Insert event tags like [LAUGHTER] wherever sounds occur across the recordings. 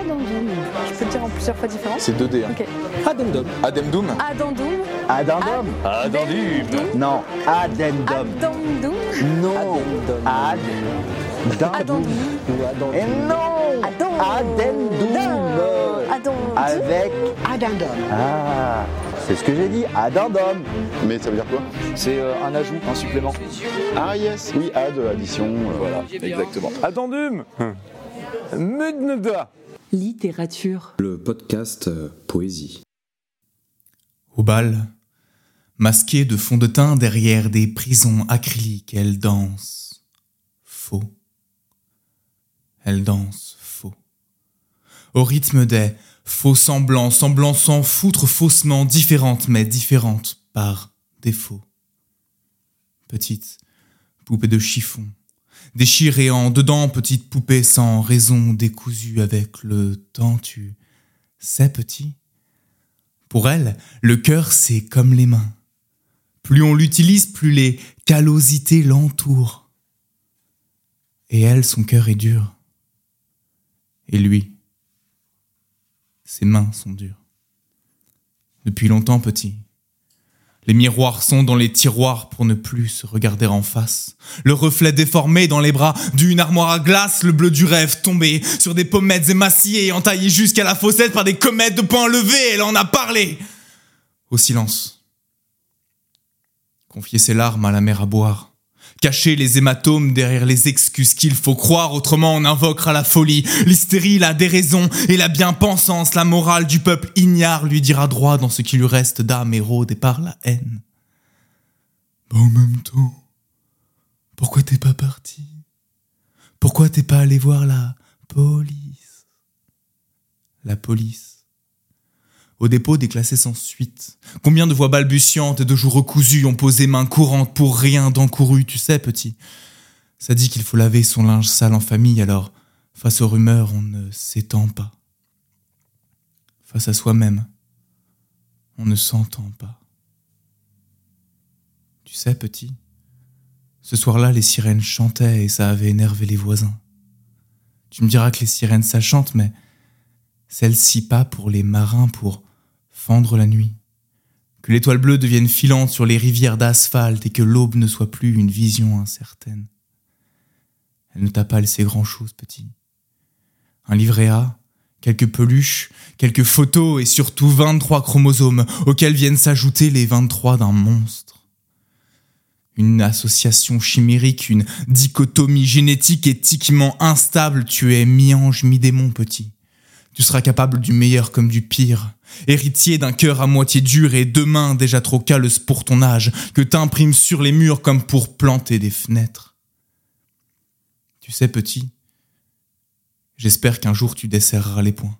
Addendum. Je peux le dire en plusieurs fois différentes C'est 2D. Hein. Ok. Addendum. Addendum Addendum. Addendum Addendum. Non, addendum. Addendum. Non. Ou addendum. Et non. Addendum. Addendum. Avec addendum. Ah, c'est ce que j'ai dit, addendum. Mais ça veut dire quoi C'est euh, un ajout, un supplément. Ah yes, oui, add, addition. euh, Voilà, exactement. Addendum Mudneda. Littérature. Le podcast euh, Poésie. Au bal, masquée de fond de teint derrière des prisons acryliques, elle danse faux. Elle danse faux. Au rythme des faux semblants, semblants sans foutre faussement, différentes mais différentes par défaut. Petite poupée de chiffon, déchirée en dedans, petite poupée sans raison, décousue avec le temps, tu sais petit. Pour elle, le cœur, c'est comme les mains. Plus on l'utilise, plus les callosités l'entourent. Et elle, son cœur est dur. Et lui, ses mains sont dures. Depuis longtemps, petit. Les miroirs sont dans les tiroirs pour ne plus se regarder en face. Le reflet déformé dans les bras d'une armoire à glace, le bleu du rêve tombé sur des pommettes émaciées entaillées jusqu'à la fossette par des comètes de poings levés. Elle en a parlé. Au silence. Confier ses larmes à la mer à boire. Cacher les hématomes derrière les excuses qu'il faut croire, autrement on invoquera la folie, l'hystérie, la déraison et la bien-pensance, la morale du peuple ignare lui dira droit dans ce qui lui reste d'âme érode et par la haine. En même temps, pourquoi t'es pas parti? Pourquoi t'es pas allé voir la police? La police. Au dépôt déclassé sans suite. Combien de voix balbutiantes et de joues recousues ont posé main courante pour rien d'encouru, tu sais, petit. Ça dit qu'il faut laver son linge sale en famille, alors, face aux rumeurs, on ne s'étend pas. Face à soi-même, on ne s'entend pas. Tu sais, petit, ce soir-là, les sirènes chantaient et ça avait énervé les voisins. Tu me diras que les sirènes, ça chante, mais celle-ci pas pour les marins, pour fendre la nuit. Que l'étoile bleue devienne filante sur les rivières d'asphalte et que l'aube ne soit plus une vision incertaine. Elle ne t'a pas laissé grand-chose, petit. Un livret A, quelques peluches, quelques photos et surtout 23 chromosomes auxquels viennent s'ajouter les 23 d'un monstre. Une association chimérique, une dichotomie génétique éthiquement instable, tu es mi-ange, mi-démon, petit. Tu seras capable du meilleur comme du pire, héritier d'un cœur à moitié dur et deux mains déjà trop calleuses pour ton âge, que t'imprimes sur les murs comme pour planter des fenêtres. Tu sais, petit, j'espère qu'un jour tu desserreras les poings.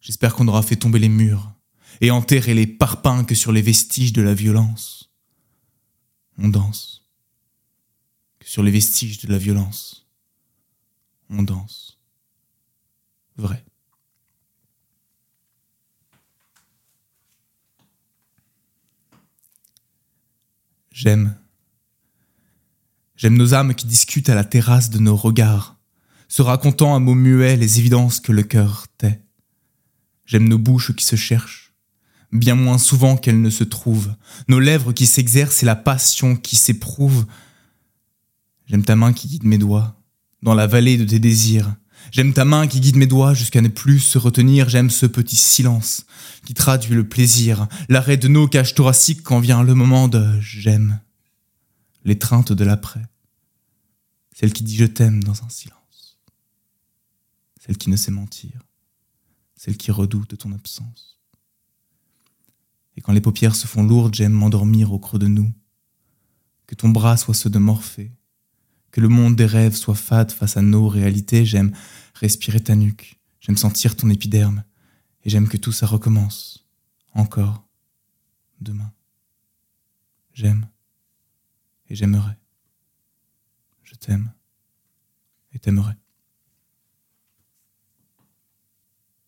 J'espère qu'on aura fait tomber les murs et enterré les parpaings que sur les vestiges de la violence. On danse. Que sur les vestiges de la violence, on danse vrai. J'aime. J'aime nos âmes qui discutent à la terrasse de nos regards, se racontant à mots muets les évidences que le cœur tait. J'aime nos bouches qui se cherchent, bien moins souvent qu'elles ne se trouvent, nos lèvres qui s'exercent et la passion qui s'éprouve. J'aime ta main qui guide mes doigts, dans la vallée de tes désirs, J'aime ta main qui guide mes doigts jusqu'à ne plus se retenir. J'aime ce petit silence qui traduit le plaisir, l'arrêt de nos cages thoraciques quand vient le moment de j'aime. L'étreinte de l'après. Celle qui dit je t'aime dans un silence. Celle qui ne sait mentir. Celle qui redoute ton absence. Et quand les paupières se font lourdes, j'aime m'endormir au creux de nous. Que ton bras soit ceux de Morphée que le monde des rêves soit fade face à nos réalités, j'aime respirer ta nuque, j'aime sentir ton épiderme, et j'aime que tout ça recommence, encore, demain. J'aime, et j'aimerai. Je t'aime, et t'aimerai.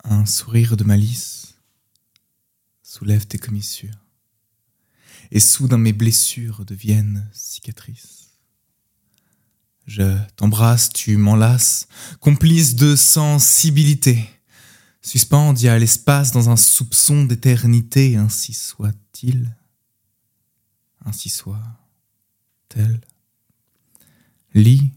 Un sourire de malice soulève tes commissures, et soudain mes blessures deviennent cicatrices Je t'embrasse, tu m'enlaces, complice de sensibilité. Suspendit à l'espace dans un soupçon d'éternité, ainsi soit-il. Ainsi soit-elle. Lit,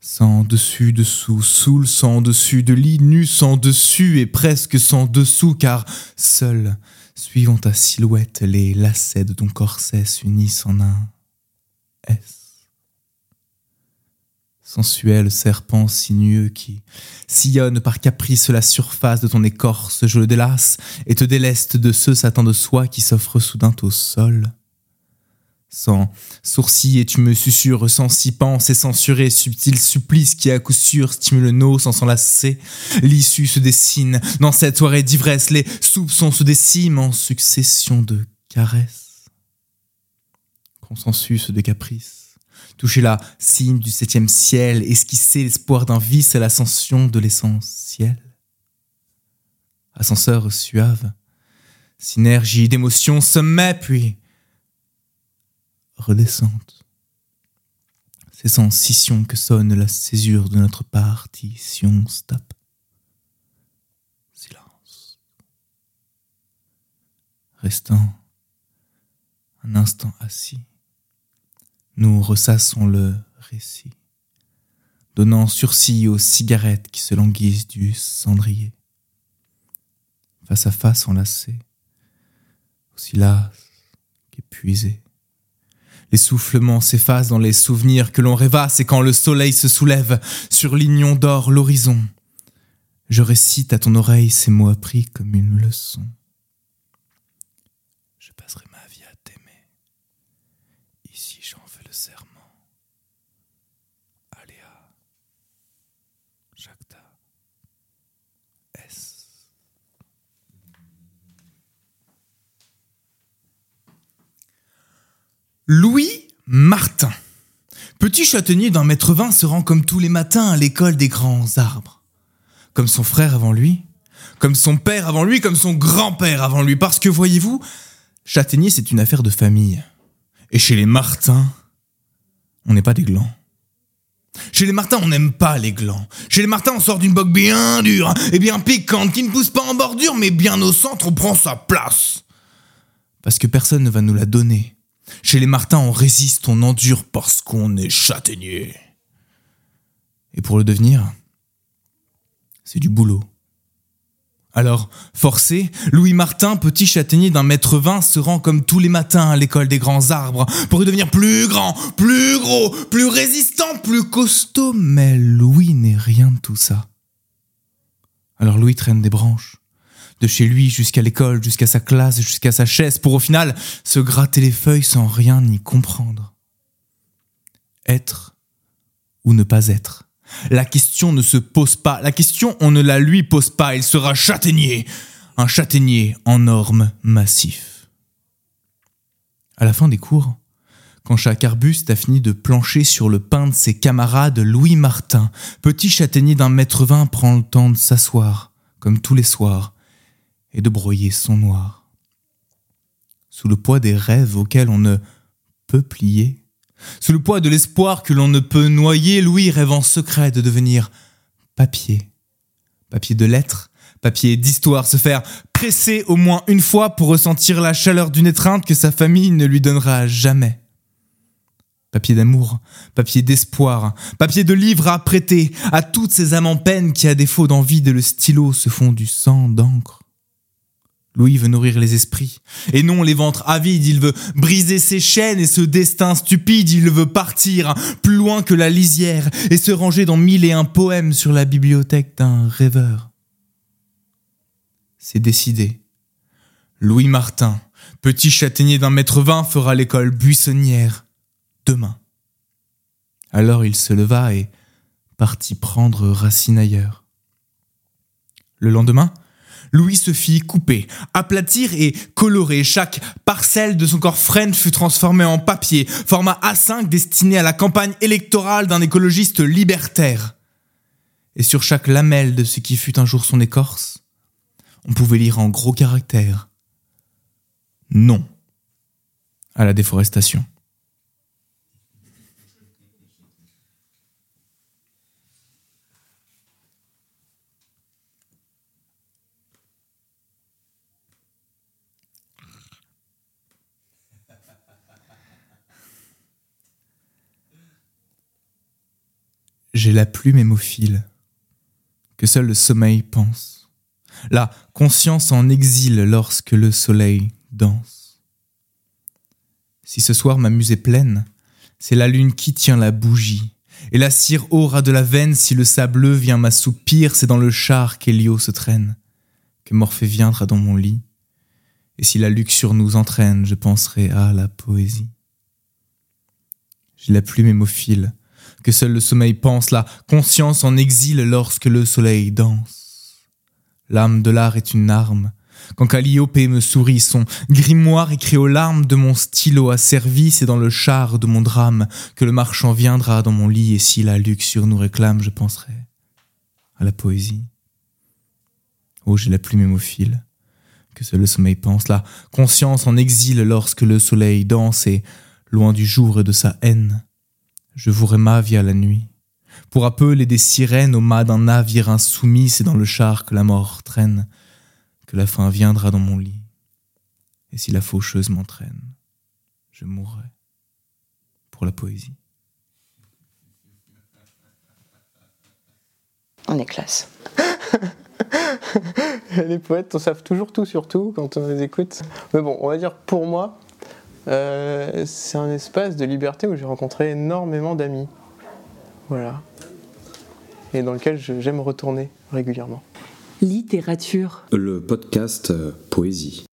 sans dessus dessous, soule sans dessus de lit, nu sans dessus et presque sans dessous, car seul, suivant ta silhouette, les lacets de ton corset s'unissent en un S sensuel serpent sinueux qui sillonne par caprice la surface de ton écorce, je le délasse et te déleste de ce satin de soie qui s'offre soudain au sol. Sans sourcils et tu me susurres sans s'y penser, censuré, subtil supplice qui à coup sûr stimule nos sans s'enlacer. L'issue se dessine dans cette soirée d'ivresse, les soupçons se déciment en succession de caresses. Consensus de caprice toucher la cime du septième ciel, esquisser l'espoir d'un vice à l'ascension de l'essentiel. Ascenseur suave, synergie d'émotion, sommet, puis redescente. C'est sans scission que sonne la césure de notre partition. Stop. Silence. Restant un instant assis nous ressassons le récit, donnant sursis aux cigarettes qui se languissent du cendrier. Face à face enlacés, aussi las qu'épuisés. L'essoufflement s'efface dans les souvenirs que l'on rêvasse et quand le soleil se soulève, sur l'ignon d'or l'horizon, je récite à ton oreille ces mots appris comme une leçon. Je passerai ma vie à t'aimer. Ici j'en fais le serment. Aléa. Jacta. S. Louis Martin. Petit châtaignier d'un mètre vingt se rend comme tous les matins à l'école des grands arbres. Comme son frère avant lui, comme son père avant lui, comme son grand-père avant lui. Parce que voyez-vous, châtaignier c'est une affaire de famille. Et chez les Martins, on n'est pas des glands. Chez les Martins, on n'aime pas les glands. Chez les Martins, on sort d'une boque bien dure et bien piquante qui ne pousse pas en bordure, mais bien au centre, on prend sa place. Parce que personne ne va nous la donner. Chez les Martins, on résiste, on endure parce qu'on est châtaignier. Et pour le devenir, c'est du boulot. Alors, forcé, Louis Martin, petit châtaignier d'un mètre vingt, se rend comme tous les matins à l'école des grands arbres pour y devenir plus grand, plus gros, plus résistant, plus costaud. Mais Louis n'est rien de tout ça. Alors Louis traîne des branches, de chez lui jusqu'à l'école, jusqu'à sa classe, jusqu'à sa chaise, pour au final se gratter les feuilles sans rien y comprendre. Être ou ne pas être. La question ne se pose pas. La question, on ne la lui pose pas. Il sera châtaignier. Un châtaignier en norme massif. À la fin des cours, quand chaque arbuste a fini de plancher sur le pain de ses camarades, Louis Martin, petit châtaignier d'un mètre vingt, prend le temps de s'asseoir, comme tous les soirs, et de broyer son noir. Sous le poids des rêves auxquels on ne peut plier, sous le poids de l'espoir que l'on ne peut noyer, Louis rêve en secret de devenir papier. Papier de lettres, papier d'histoire, se faire presser au moins une fois pour ressentir la chaleur d'une étreinte que sa famille ne lui donnera jamais. Papier d'amour, papier d'espoir, papier de livre à prêter à toutes ces âmes en peine qui, à défaut d'envie de le stylo, se font du sang d'encre. Louis veut nourrir les esprits, et non les ventres avides, il veut briser ses chaînes et ce destin stupide, il veut partir plus loin que la lisière et se ranger dans mille et un poèmes sur la bibliothèque d'un rêveur. C'est décidé. Louis Martin, petit châtaignier d'un mètre vingt, fera l'école buissonnière demain. Alors il se leva et partit prendre racine ailleurs. Le lendemain, Louis se fit couper, aplatir et colorer. Chaque parcelle de son corps frêne fut transformée en papier, format A5 destiné à la campagne électorale d'un écologiste libertaire. Et sur chaque lamelle de ce qui fut un jour son écorce, on pouvait lire en gros caractères Non à la déforestation. J'ai la plume hémophile, que seul le sommeil pense. La conscience en exil lorsque le soleil danse. Si ce soir ma muse est pleine, c'est la lune qui tient la bougie, et la cire aura de la veine si le sableux vient m'assoupir, c'est dans le char qu'Hélio se traîne, que Morphée viendra dans mon lit, et si la luxure nous entraîne, je penserai à la poésie. J'ai la plume hémophile, que seul le sommeil pense, la conscience en exil lorsque le soleil danse. L'âme de l'art est une arme, quand Calliope me sourit, son grimoire écrit aux larmes de mon stylo a servi, c'est dans le char de mon drame que le marchand viendra dans mon lit, et si la luxure nous réclame, je penserai à la poésie. Oh, j'ai la plume hémophile, que seul le sommeil pense, la conscience en exil lorsque le soleil danse, et loin du jour et de sa haine, je vous ma via la nuit. Pour appeler des sirènes au mât d'un navire insoumis, c'est dans le char que la mort traîne que la fin viendra dans mon lit, et si la faucheuse m'entraîne, je mourrai pour la poésie. On est classe. [LAUGHS] les poètes, on savent toujours tout sur tout quand on les écoute. Mais bon, on va dire pour moi, euh, c'est un espace de liberté où j'ai rencontré énormément d'amis. Voilà. Et dans lequel j'aime retourner régulièrement littérature. Le podcast euh, Poésie.